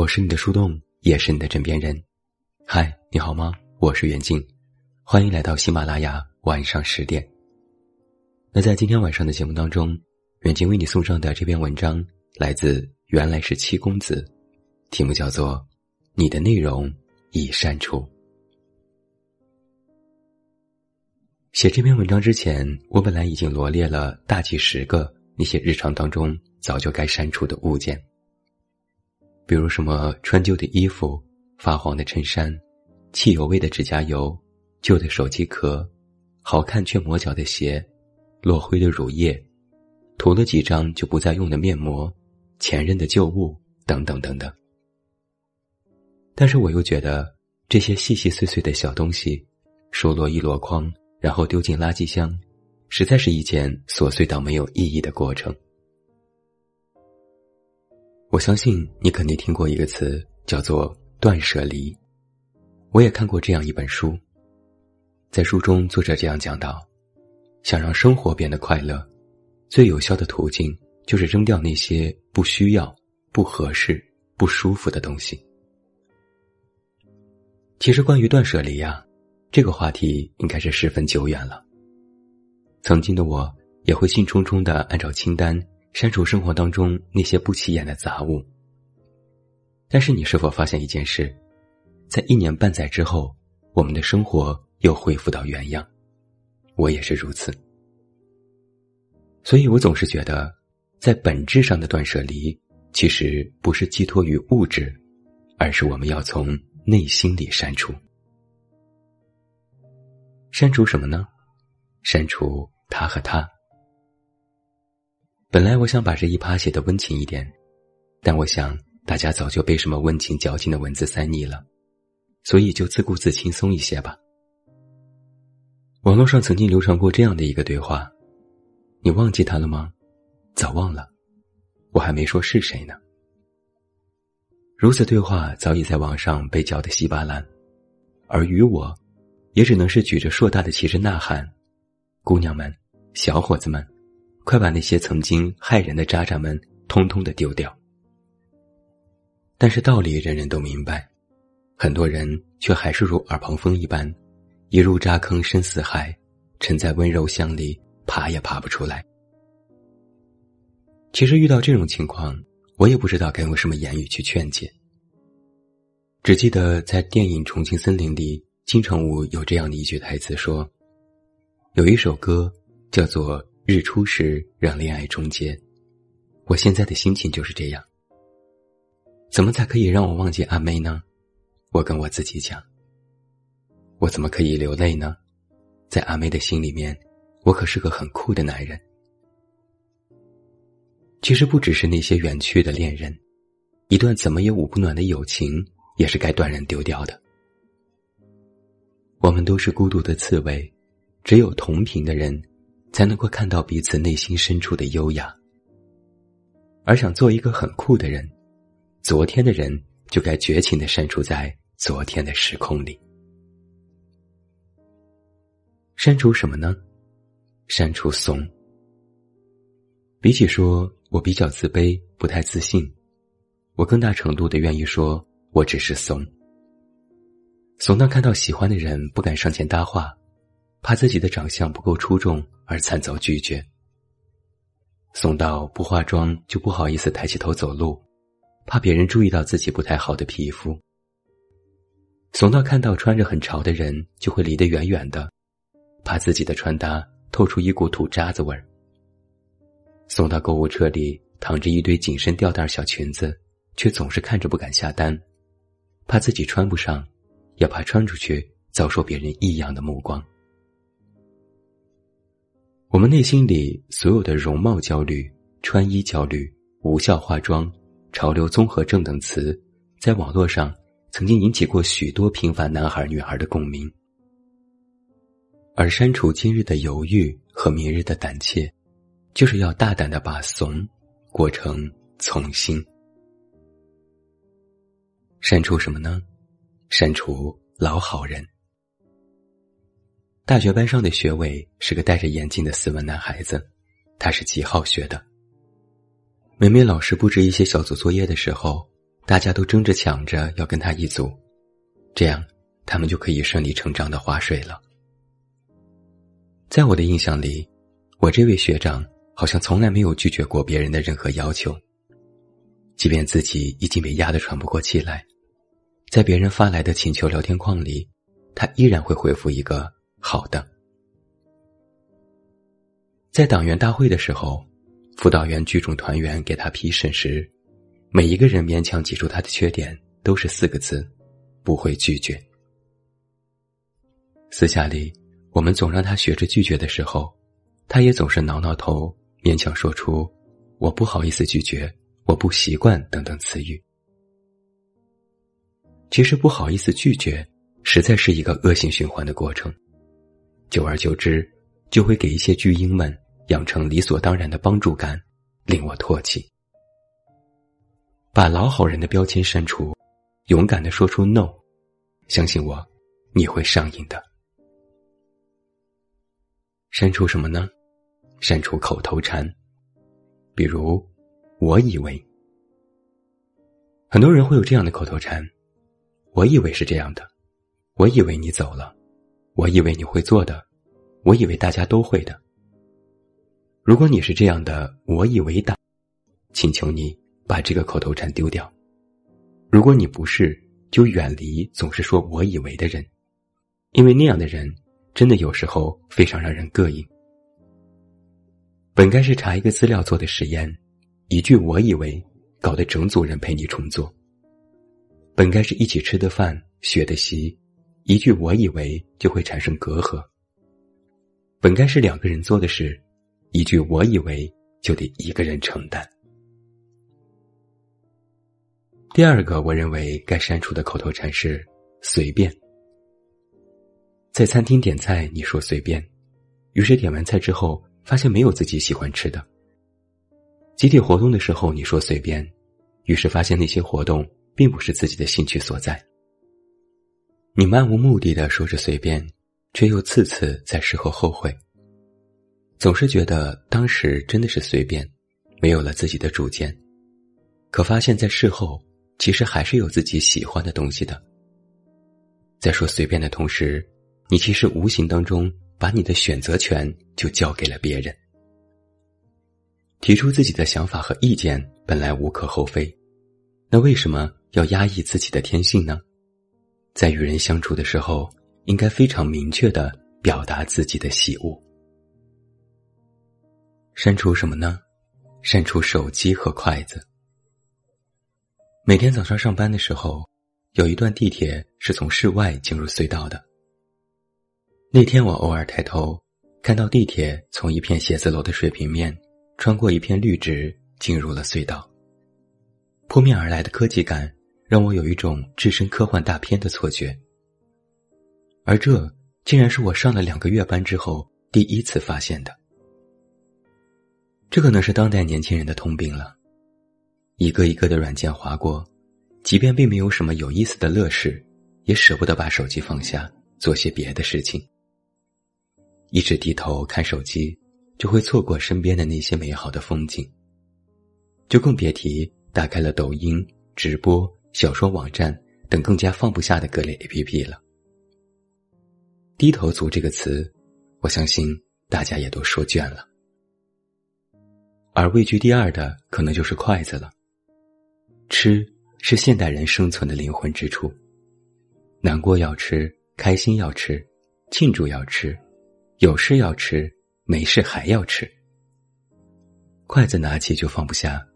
我是你的树洞，也是你的枕边人。嗨，你好吗？我是袁静，欢迎来到喜马拉雅晚上十点。那在今天晚上的节目当中，远近为你送上的这篇文章来自原来是七公子，题目叫做《你的内容已删除》。写这篇文章之前，我本来已经罗列了大几十个那些日常当中早就该删除的物件。比如什么穿旧的衣服、发黄的衬衫、汽油味的指甲油、旧的手机壳、好看却磨脚的鞋、落灰的乳液、涂了几张就不再用的面膜、前任的旧物等等等等。但是我又觉得这些细细碎碎的小东西，收落一箩筐，然后丢进垃圾箱，实在是一件琐碎到没有意义的过程。我相信你肯定听过一个词，叫做“断舍离”。我也看过这样一本书，在书中作者这样讲到：想让生活变得快乐，最有效的途径就是扔掉那些不需要、不合适、不舒服的东西。其实，关于断舍离呀，这个话题应该是十分久远了。曾经的我也会兴冲冲的按照清单。删除生活当中那些不起眼的杂物。但是你是否发现一件事，在一年半载之后，我们的生活又恢复到原样？我也是如此。所以我总是觉得，在本质上的断舍离，其实不是寄托于物质，而是我们要从内心里删除。删除什么呢？删除他和他。本来我想把这一趴写的温情一点，但我想大家早就被什么温情矫情的文字塞腻了，所以就自顾自轻松一些吧。网络上曾经流传过这样的一个对话：“你忘记他了吗？早忘了，我还没说是谁呢。”如此对话早已在网上被搅得稀巴烂，而于我，也只能是举着硕大的旗帜呐喊：“姑娘们，小伙子们！”快把那些曾经害人的渣渣们通通的丢掉。但是道理人人都明白，很多人却还是如耳旁风一般，一入渣坑深似海，沉在温柔乡里，爬也爬不出来。其实遇到这种情况，我也不知道该用什么言语去劝解。只记得在电影《重庆森林》里，金城武有这样的一句台词说：“有一首歌叫做。”日出时让恋爱终结，我现在的心情就是这样。怎么才可以让我忘记阿妹呢？我跟我自己讲。我怎么可以流泪呢？在阿妹的心里面，我可是个很酷的男人。其实不只是那些远去的恋人，一段怎么也捂不暖的友情，也是该断然丢掉的。我们都是孤独的刺猬，只有同频的人。才能够看到彼此内心深处的优雅。而想做一个很酷的人，昨天的人就该绝情的删除在昨天的时空里。删除什么呢？删除怂。比起说我比较自卑、不太自信，我更大程度的愿意说我只是怂。怂到看到喜欢的人不敢上前搭话。怕自己的长相不够出众而惨遭拒绝，怂到不化妆就不好意思抬起头走路，怕别人注意到自己不太好的皮肤；怂到看到穿着很潮的人就会离得远远的，怕自己的穿搭透出一股土渣子味儿；怂到购物车里躺着一堆紧身吊带小裙子，却总是看着不敢下单，怕自己穿不上，也怕穿出去遭受别人异样的目光。我们内心里所有的容貌焦虑、穿衣焦虑、无效化妆、潮流综合症等词，在网络上曾经引起过许多平凡男孩女孩的共鸣。而删除今日的犹豫和明日的胆怯，就是要大胆的把怂过成从心。删除什么呢？删除老好人。大学班上的学委是个戴着眼镜的斯文男孩子，他是极好学的。每每老师布置一些小组作业的时候，大家都争着抢着要跟他一组，这样他们就可以顺理成章的划水了。在我的印象里，我这位学长好像从来没有拒绝过别人的任何要求，即便自己已经被压得喘不过气来，在别人发来的请求聊天框里，他依然会回复一个“好的”。在党员大会的时候，辅导员聚众团员给他批审时，每一个人勉强挤出他的缺点，都是四个字：不会拒绝。私下里。我们总让他学着拒绝的时候，他也总是挠挠头，勉强说出“我不好意思拒绝，我不习惯”等等词语。其实不好意思拒绝，实在是一个恶性循环的过程，久而久之，就会给一些巨婴们养成理所当然的帮助感，令我唾弃。把老好人的标签删除，勇敢的说出 “no”，相信我，你会上瘾的。删除什么呢？删除口头禅，比如“我以为”。很多人会有这样的口头禅：“我以为是这样的，我以为你走了，我以为你会做的，我以为大家都会的。”如果你是这样的“我以为党”，请求你把这个口头禅丢掉。如果你不是，就远离总是说我以为的人，因为那样的人。真的有时候非常让人膈应。本该是查一个资料做的实验，一句“我以为”搞得整组人陪你重做。本该是一起吃的饭、学的习，一句“我以为”就会产生隔阂。本该是两个人做的事，一句“我以为”就得一个人承担。第二个，我认为该删除的口头禅是“随便”。在餐厅点菜，你说随便，于是点完菜之后，发现没有自己喜欢吃的。集体活动的时候，你说随便，于是发现那些活动并不是自己的兴趣所在。你漫无目的的说着随便，却又次次在事后后悔。总是觉得当时真的是随便，没有了自己的主见，可发现，在事后其实还是有自己喜欢的东西的。在说随便的同时。你其实无形当中把你的选择权就交给了别人。提出自己的想法和意见本来无可厚非，那为什么要压抑自己的天性呢？在与人相处的时候，应该非常明确的表达自己的喜恶。删除什么呢？删除手机和筷子。每天早上上班的时候，有一段地铁是从室外进入隧道的。那天我偶尔抬头，看到地铁从一片写字楼的水平面，穿过一片绿植，进入了隧道。扑面而来的科技感，让我有一种置身科幻大片的错觉。而这竟然是我上了两个月班之后第一次发现的。这可能是当代年轻人的通病了，一个一个的软件划过，即便并没有什么有意思的乐事，也舍不得把手机放下，做些别的事情。一直低头看手机，就会错过身边的那些美好的风景。就更别提打开了抖音、直播、小说网站等更加放不下的各类 APP 了。低头族这个词，我相信大家也都说倦了。而位居第二的，可能就是筷子了。吃是现代人生存的灵魂之处，难过要吃，开心要吃，庆祝要吃。有事要吃，没事还要吃。筷子拿起就放不下，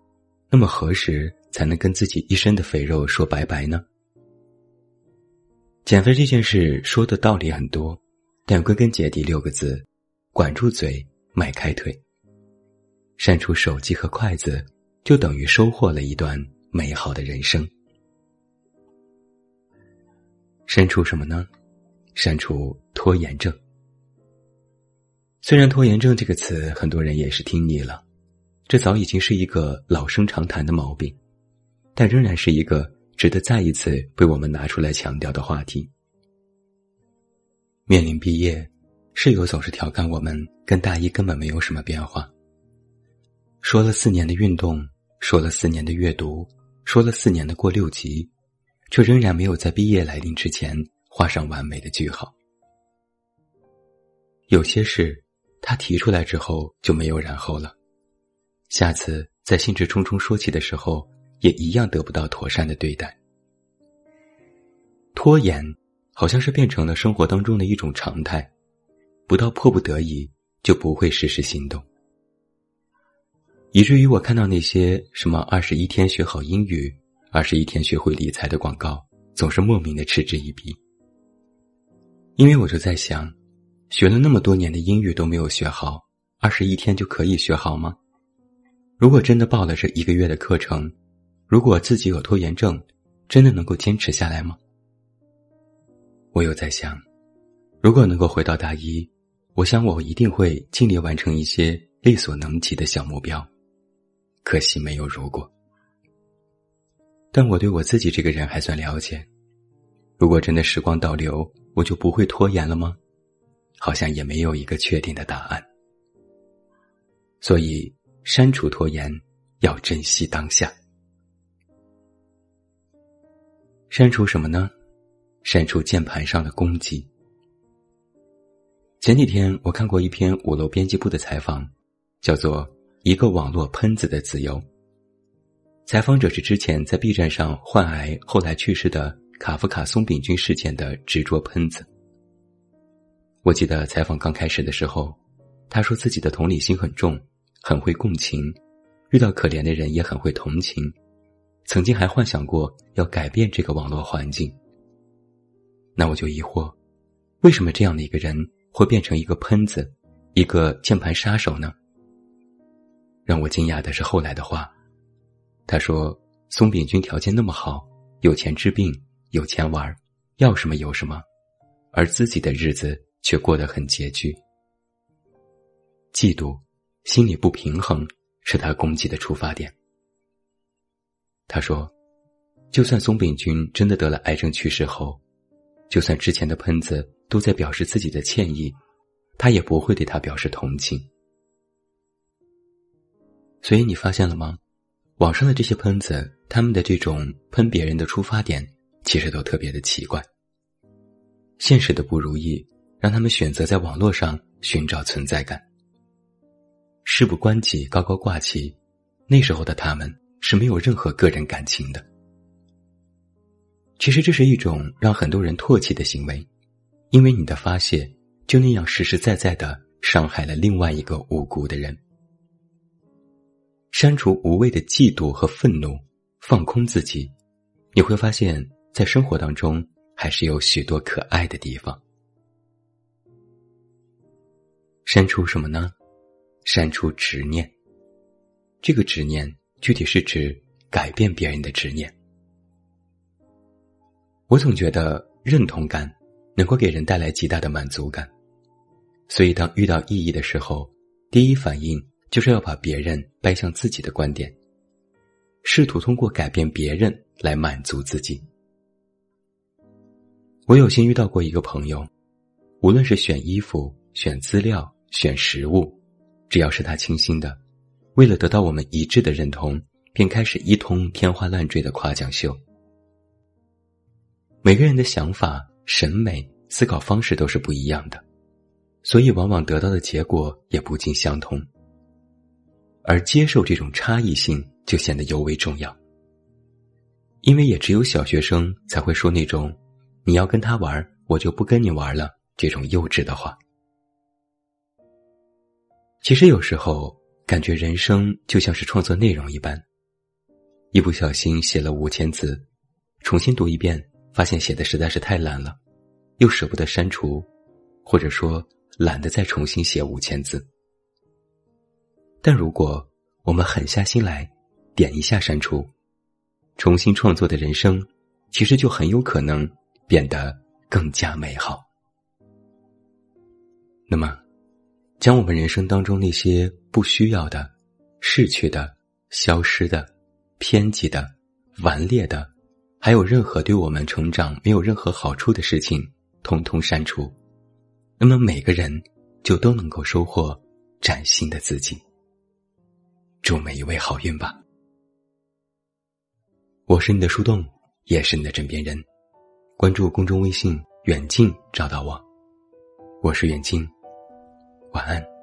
那么何时才能跟自己一身的肥肉说拜拜呢？减肥这件事说的道理很多，但归根结底六个字：管住嘴，迈开腿。删除手机和筷子，就等于收获了一段美好的人生。删除什么呢？删除拖延症。虽然“拖延症”这个词很多人也是听腻了，这早已经是一个老生常谈的毛病，但仍然是一个值得再一次被我们拿出来强调的话题。面临毕业，室友总是调侃我们跟大一根本没有什么变化。说了四年的运动，说了四年的阅读，说了四年的过六级，却仍然没有在毕业来临之前画上完美的句号。有些事，他提出来之后就没有然后了，下次在兴致冲冲说起的时候，也一样得不到妥善的对待。拖延，好像是变成了生活当中的一种常态，不到迫不得已就不会实时行动。以至于我看到那些什么二十一天学好英语、二十一天学会理财的广告，总是莫名的嗤之以鼻。因为我就在想，学了那么多年的英语都没有学好，二十一天就可以学好吗？如果真的报了这一个月的课程，如果自己有拖延症，真的能够坚持下来吗？我又在想，如果能够回到大一，我想我一定会尽力完成一些力所能及的小目标。可惜没有如果，但我对我自己这个人还算了解。如果真的时光倒流，我就不会拖延了吗？好像也没有一个确定的答案。所以删除拖延，要珍惜当下。删除什么呢？删除键盘上的攻击。前几天我看过一篇五楼编辑部的采访，叫做。一个网络喷子的自由。采访者是之前在 B 站上患癌后来去世的卡夫卡松饼君事件的执着喷子。我记得采访刚开始的时候，他说自己的同理心很重，很会共情，遇到可怜的人也很会同情，曾经还幻想过要改变这个网络环境。那我就疑惑，为什么这样的一个人会变成一个喷子，一个键盘杀手呢？让我惊讶的是后来的话，他说：“松饼君条件那么好，有钱治病，有钱玩，要什么有什么，而自己的日子却过得很拮据。嫉妒，心理不平衡，是他攻击的出发点。”他说：“就算松饼君真的得了癌症去世后，就算之前的喷子都在表示自己的歉意，他也不会对他表示同情。”所以你发现了吗？网上的这些喷子，他们的这种喷别人的出发点，其实都特别的奇怪。现实的不如意，让他们选择在网络上寻找存在感。事不关己，高高挂起，那时候的他们是没有任何个人感情的。其实这是一种让很多人唾弃的行为，因为你的发泄就那样实实在在的伤害了另外一个无辜的人。删除无谓的嫉妒和愤怒，放空自己，你会发现在生活当中还是有许多可爱的地方。删除什么呢？删除执念。这个执念具体是指改变别人的执念。我总觉得认同感能够给人带来极大的满足感，所以当遇到异议的时候，第一反应。就是要把别人掰向自己的观点，试图通过改变别人来满足自己。我有幸遇到过一个朋友，无论是选衣服、选资料、选食物，只要是他倾心的，为了得到我们一致的认同，便开始一通天花乱坠的夸奖秀。每个人的想法、审美、思考方式都是不一样的，所以往往得到的结果也不尽相同。而接受这种差异性就显得尤为重要，因为也只有小学生才会说那种“你要跟他玩，我就不跟你玩了”这种幼稚的话。其实有时候感觉人生就像是创作内容一般，一不小心写了五千字，重新读一遍，发现写的实在是太烂了，又舍不得删除，或者说懒得再重新写五千字。但如果我们狠下心来，点一下删除，重新创作的人生，其实就很有可能变得更加美好。那么，将我们人生当中那些不需要的、逝去的、消失的、偏激的、顽劣的，还有任何对我们成长没有任何好处的事情，通通删除，那么每个人就都能够收获崭新的自己。祝每一位好运吧。我是你的树洞，也是你的枕边人。关注公众微信“远近”，找到我。我是远近，晚安。